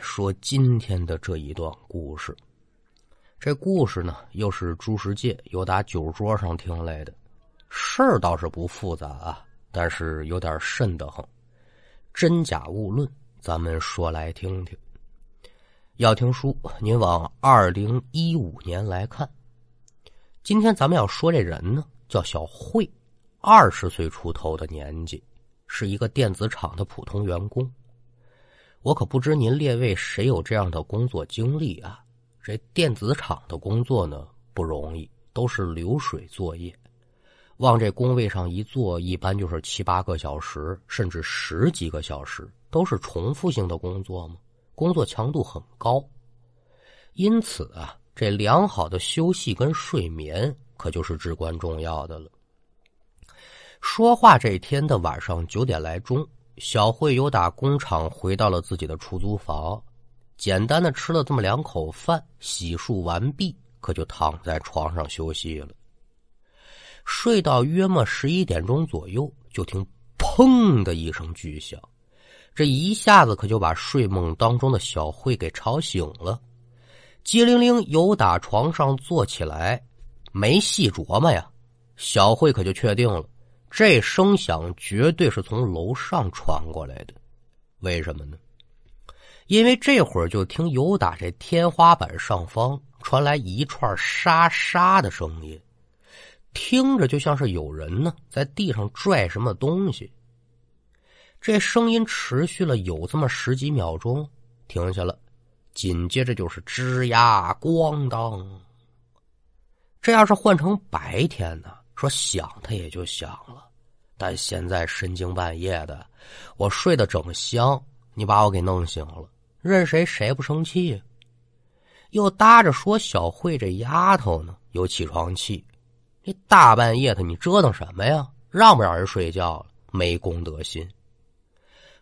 说今天的这一段故事。这故事呢，又是朱世界由打酒桌上听来的，事儿倒是不复杂啊，但是有点瘆得慌。真假勿论，咱们说来听听。要听书，您往二零一五年来看。今天咱们要说这人呢，叫小慧，二十岁出头的年纪，是一个电子厂的普通员工。我可不知您列位谁有这样的工作经历啊？这电子厂的工作呢不容易，都是流水作业，往这工位上一坐，一般就是七八个小时，甚至十几个小时，都是重复性的工作嘛，工作强度很高。因此啊，这良好的休息跟睡眠可就是至关重要的了。说话这天的晚上九点来钟。小慧由打工厂回到了自己的出租房，简单的吃了这么两口饭，洗漱完毕，可就躺在床上休息了。睡到约莫十一点钟左右，就听“砰”的一声巨响，这一下子可就把睡梦当中的小慧给吵醒了。机灵灵由打床上坐起来，没细琢磨呀，小慧可就确定了。这声响绝对是从楼上传过来的，为什么呢？因为这会儿就听有打这天花板上方传来一串沙沙的声音，听着就像是有人呢在地上拽什么东西。这声音持续了有这么十几秒钟，停下了，紧接着就是吱呀咣当。这要是换成白天呢？说想，他也就想了，但现在深更半夜的，我睡得正香，你把我给弄醒了，任谁谁不生气？又搭着说小慧这丫头呢，有起床气，这大半夜的你折腾什么呀？让不让人睡觉了？没公德心。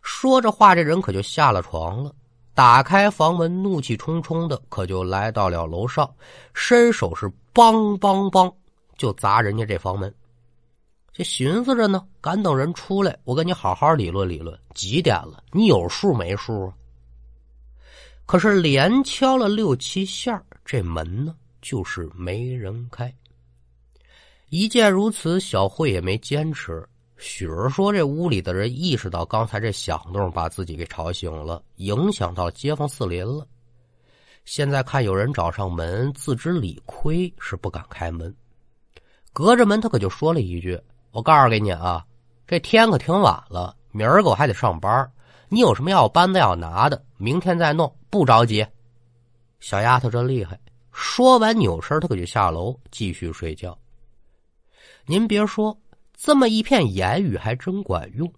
说着话，这人可就下了床了，打开房门，怒气冲冲的，可就来到了楼上，伸手是梆梆梆。就砸人家这房门，这寻思着呢，赶等人出来，我跟你好好理论理论。几点了？你有数没数啊？可是连敲了六七下，这门呢就是没人开。一见如此，小慧也没坚持。许儿说：“这屋里的人意识到刚才这响动把自己给吵醒了，影响到街坊四邻了。现在看有人找上门，自知理亏，是不敢开门。”隔着门，他可就说了一句：“我告诉给你啊，这天可挺晚了，明儿个我还得上班。你有什么要搬的要拿的，明天再弄，不着急。”小丫头真厉害。说完，扭身，他可就下楼继续睡觉。您别说，这么一片言语还真管用。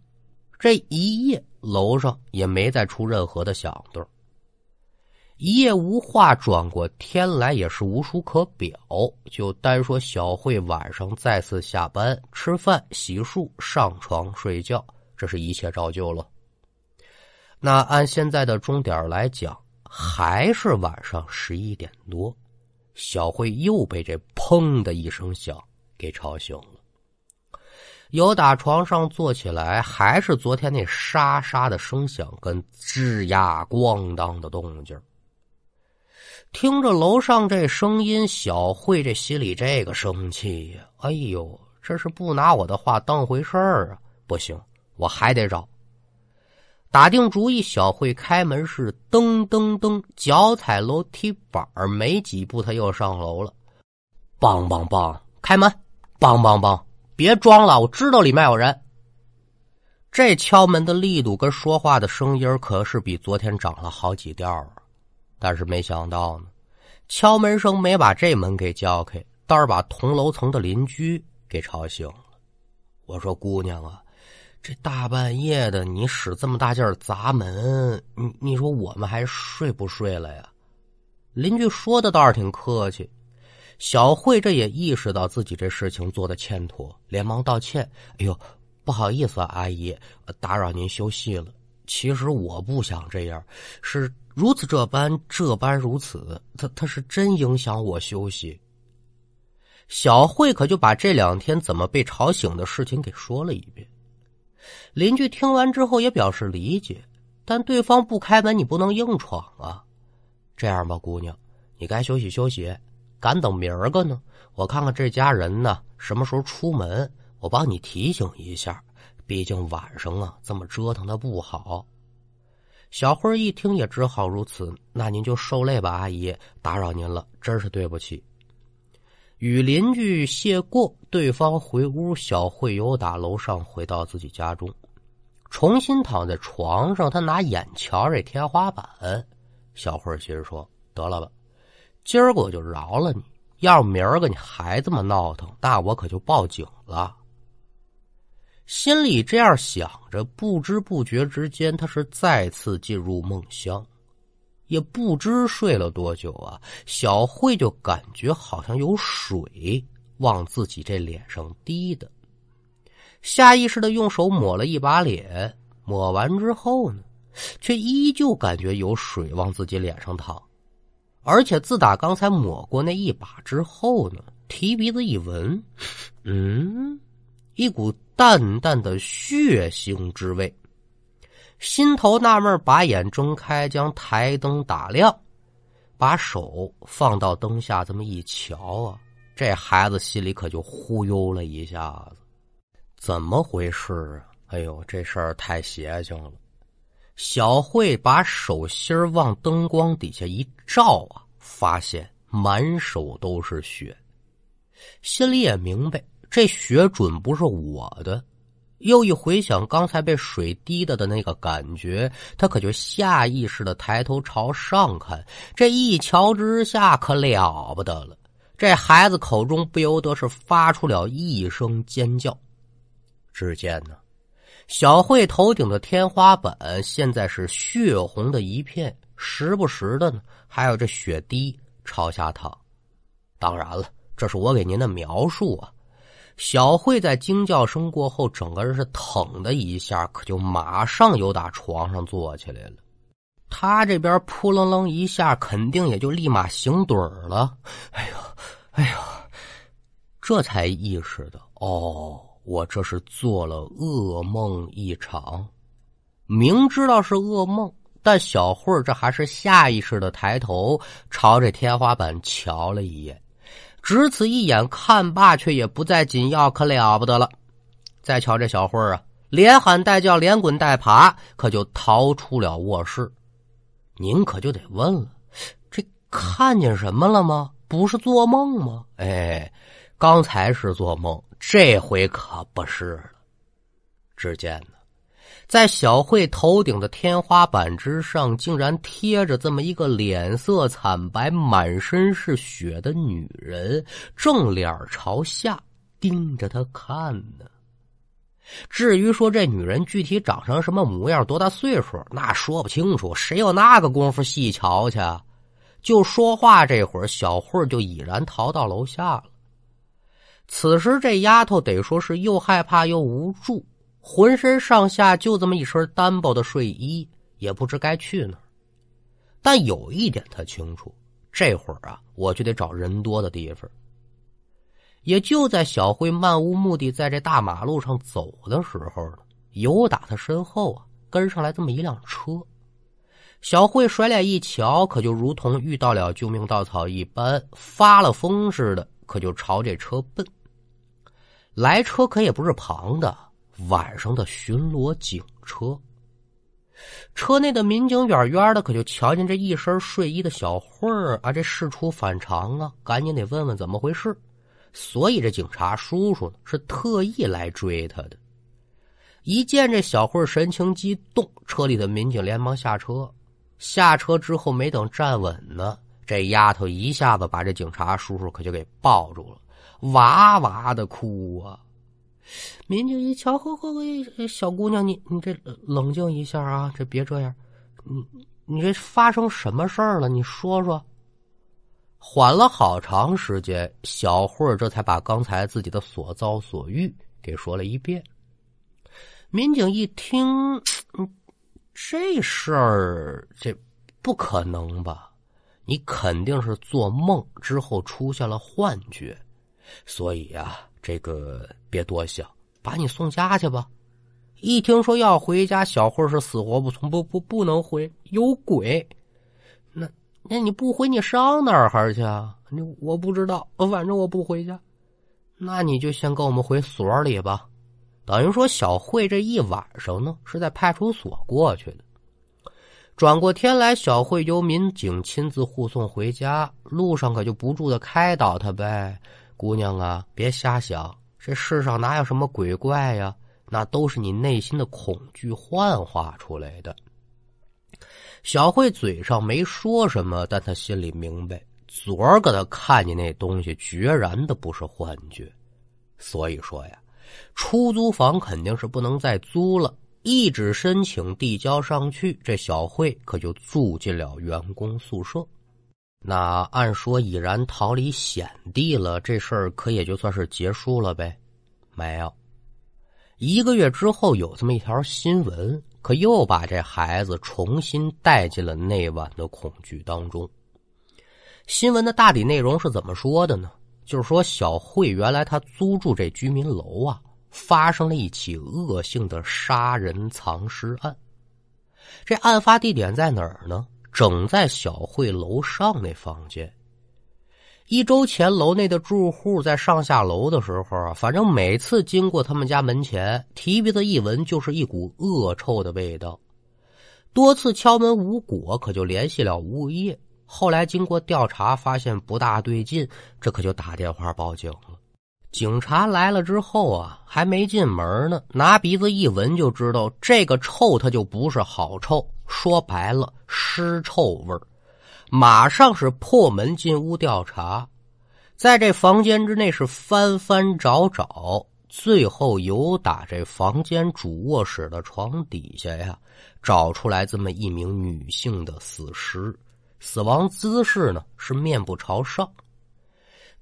这一夜，楼上也没再出任何的响动。一夜无话，转过天来也是无书可表。就单说小慧晚上再次下班，吃饭、洗漱、上床睡觉，这是一切照旧了。那按现在的钟点来讲，还是晚上十一点多，小慧又被这“砰”的一声响给吵醒了。由打床上坐起来，还是昨天那沙沙的声响跟吱呀咣当的动静。听着楼上这声音，小慧这心里这个生气呀！哎呦，这是不拿我的话当回事儿啊！不行，我还得找。打定主意，小慧开门是噔噔噔，脚踩楼梯板儿没几步，他又上楼了。梆梆梆，开门！梆梆梆，别装了，我知道里面有人。这敲门的力度跟说话的声音可是比昨天涨了好几调啊！但是没想到呢，敲门声没把这门给叫开，倒是把同楼层的邻居给吵醒了。我说：“姑娘啊，这大半夜的，你使这么大劲儿砸门，你你说我们还睡不睡了呀？”邻居说的倒是挺客气。小慧这也意识到自己这事情做的欠妥，连忙道歉：“哎呦，不好意思啊，阿姨，打扰您休息了。其实我不想这样，是。”如此这般，这般如此，他他是真影响我休息。小慧可就把这两天怎么被吵醒的事情给说了一遍。邻居听完之后也表示理解，但对方不开门，你不能硬闯啊。这样吧，姑娘，你该休息休息，赶等明儿个呢。我看看这家人呢什么时候出门，我帮你提醒一下。毕竟晚上啊，这么折腾的不好。小慧一听也只好如此，那您就受累吧，阿姨，打扰您了，真是对不起。与邻居谢过，对方回屋，小慧又打楼上回到自己家中，重新躺在床上，他拿眼瞧这天花板。小慧心说：“得了吧，今儿个我就饶了你，要明儿个你还这么闹腾，那我可就报警了。”心里这样想着，不知不觉之间，他是再次进入梦乡，也不知睡了多久啊。小慧就感觉好像有水往自己这脸上滴的，下意识的用手抹了一把脸，抹完之后呢，却依旧感觉有水往自己脸上淌，而且自打刚才抹过那一把之后呢，提鼻子一闻，嗯，一股。淡淡的血腥之味，心头纳闷，把眼睁开，将台灯打亮，把手放到灯下，这么一瞧啊，这孩子心里可就忽悠了一下子，怎么回事啊？哎呦，这事儿太邪性了！小慧把手心往灯光底下一照啊，发现满手都是血，心里也明白。这血准不是我的，又一回想刚才被水滴的的那个感觉，他可就下意识的抬头朝上看。这一瞧之下，可了不得了！这孩子口中不由得是发出了一声尖叫。只见呢，小慧头顶的天花板现在是血红的一片，时不时的呢还有这血滴朝下淌。当然了，这是我给您的描述啊。小慧在惊叫声过后，整个人是腾的一下，可就马上又打床上坐起来了。他这边扑棱棱一下，肯定也就立马醒盹了。哎呦，哎呦，这才意识到，哦，我这是做了噩梦一场。明知道是噩梦，但小慧这还是下意识的抬头朝着天花板瞧了一眼。只此一眼看罢，却也不再紧要，可了不得了。再瞧这小慧儿啊，连喊带叫，连滚带爬，可就逃出了卧室。您可就得问了：这看见什么了吗？不是做梦吗？哎，刚才是做梦，这回可不是了。只见呢。在小慧头顶的天花板之上，竟然贴着这么一个脸色惨白、满身是血的女人，正脸朝下盯着他看呢。至于说这女人具体长成什么模样、多大岁数，那说不清楚，谁有那个功夫细瞧去？就说话这会儿，小慧就已然逃到楼下了。此时这丫头得说是又害怕又无助。浑身上下就这么一身单薄的睡衣，也不知该去哪儿。但有一点他清楚，这会儿啊，我就得找人多的地方。也就在小慧漫无目的在这大马路上走的时候呢，有打他身后啊跟上来这么一辆车。小慧甩脸一瞧，可就如同遇到了救命稻草一般，发了疯似的，可就朝这车奔。来车可也不是旁的。晚上的巡逻警车，车内的民警远远的可就瞧见这一身睡衣的小慧儿啊，这事出反常啊，赶紧得问问怎么回事。所以这警察叔叔呢是特意来追他的。一见这小慧神情激动，车里的民警连忙下车。下车之后没等站稳呢，这丫头一下子把这警察叔叔可就给抱住了，哇哇的哭啊。民警一瞧，呵呵，小姑娘，你你这冷静一下啊，这别这样，你你这发生什么事儿了？你说说。缓了好长时间，小慧儿这才把刚才自己的所遭所遇给说了一遍。民警一听，这事儿这不可能吧？你肯定是做梦之后出现了幻觉，所以呀。这个别多想，把你送家去吧。一听说要回家，小慧是死活不从，不不不能回，有鬼。那那你不回，你上哪儿去啊？你我不知道，反正我不回家。那你就先跟我们回所里吧。等于说，小慧这一晚上呢是在派出所过去的。转过天来，小慧由民警亲自护送回家，路上可就不住的开导她呗：“姑娘啊，别瞎想，这世上哪有什么鬼怪呀？那都是你内心的恐惧幻化出来的。”小慧嘴上没说什么，但她心里明白，昨儿个她看见那东西，决然的不是幻觉。所以说呀。出租房肯定是不能再租了，一纸申请递交上去，这小慧可就住进了员工宿舍。那按说已然逃离险地了，这事儿可也就算是结束了呗？没有，一个月之后有这么一条新闻，可又把这孩子重新带进了那晚的恐惧当中。新闻的大体内容是怎么说的呢？就是说，小慧原来她租住这居民楼啊，发生了一起恶性的杀人藏尸案。这案发地点在哪儿呢？整在小慧楼上那房间。一周前，楼内的住户在上下楼的时候啊，反正每次经过他们家门前，提鼻子一闻就是一股恶臭的味道。多次敲门无果，可就联系了物业。后来经过调查，发现不大对劲，这可就打电话报警了。警察来了之后啊，还没进门呢，拿鼻子一闻就知道这个臭，它就不是好臭。说白了，尸臭味。马上是破门进屋调查，在这房间之内是翻翻找找，最后由打这房间主卧室的床底下呀，找出来这么一名女性的死尸。死亡姿势呢是面部朝上。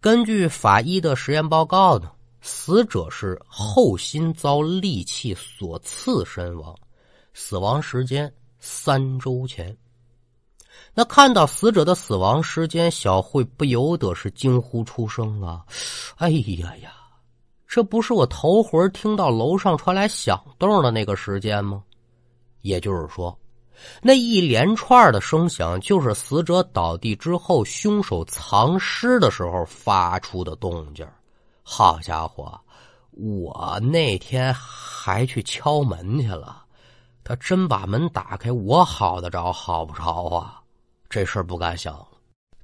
根据法医的实验报告呢，死者是后心遭利器所刺身亡，死亡时间三周前。那看到死者的死亡时间，小慧不由得是惊呼出声啊！哎呀呀，这不是我头回听到楼上传来响动的那个时间吗？也就是说。那一连串的声响，就是死者倒地之后，凶手藏尸的时候发出的动静。好家伙，我那天还去敲门去了，他真把门打开，我好得着好不着啊？这事儿不敢想了。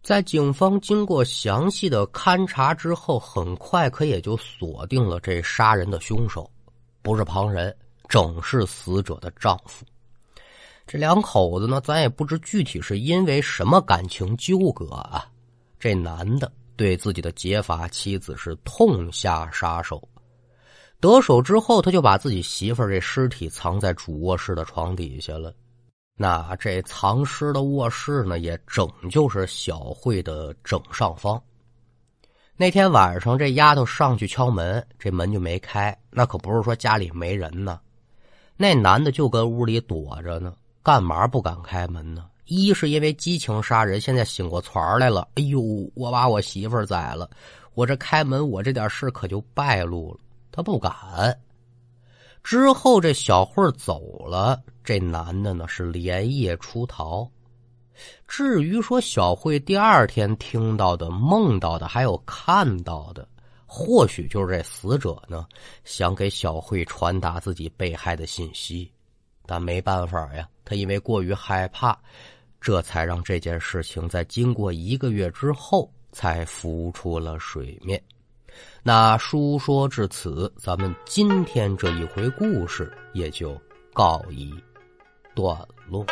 在警方经过详细的勘查之后，很快可也就锁定了这杀人的凶手，不是旁人，正是死者的丈夫。这两口子呢，咱也不知具体是因为什么感情纠葛啊。这男的对自己的结发妻子是痛下杀手，得手之后，他就把自己媳妇儿这尸体藏在主卧室的床底下了。那这藏尸的卧室呢，也整就是小慧的正上方。那天晚上，这丫头上去敲门，这门就没开。那可不是说家里没人呢，那男的就跟屋里躲着呢。干嘛不敢开门呢？一是因为激情杀人，现在醒过团来了。哎呦，我把我媳妇宰了，我这开门，我这点事可就败露了。他不敢。之后这小慧走了，这男的呢是连夜出逃。至于说小慧第二天听到的、梦到的，还有看到的，或许就是这死者呢想给小慧传达自己被害的信息。但没办法呀，他因为过于害怕，这才让这件事情在经过一个月之后才浮出了水面。那书说至此，咱们今天这一回故事也就告一段落。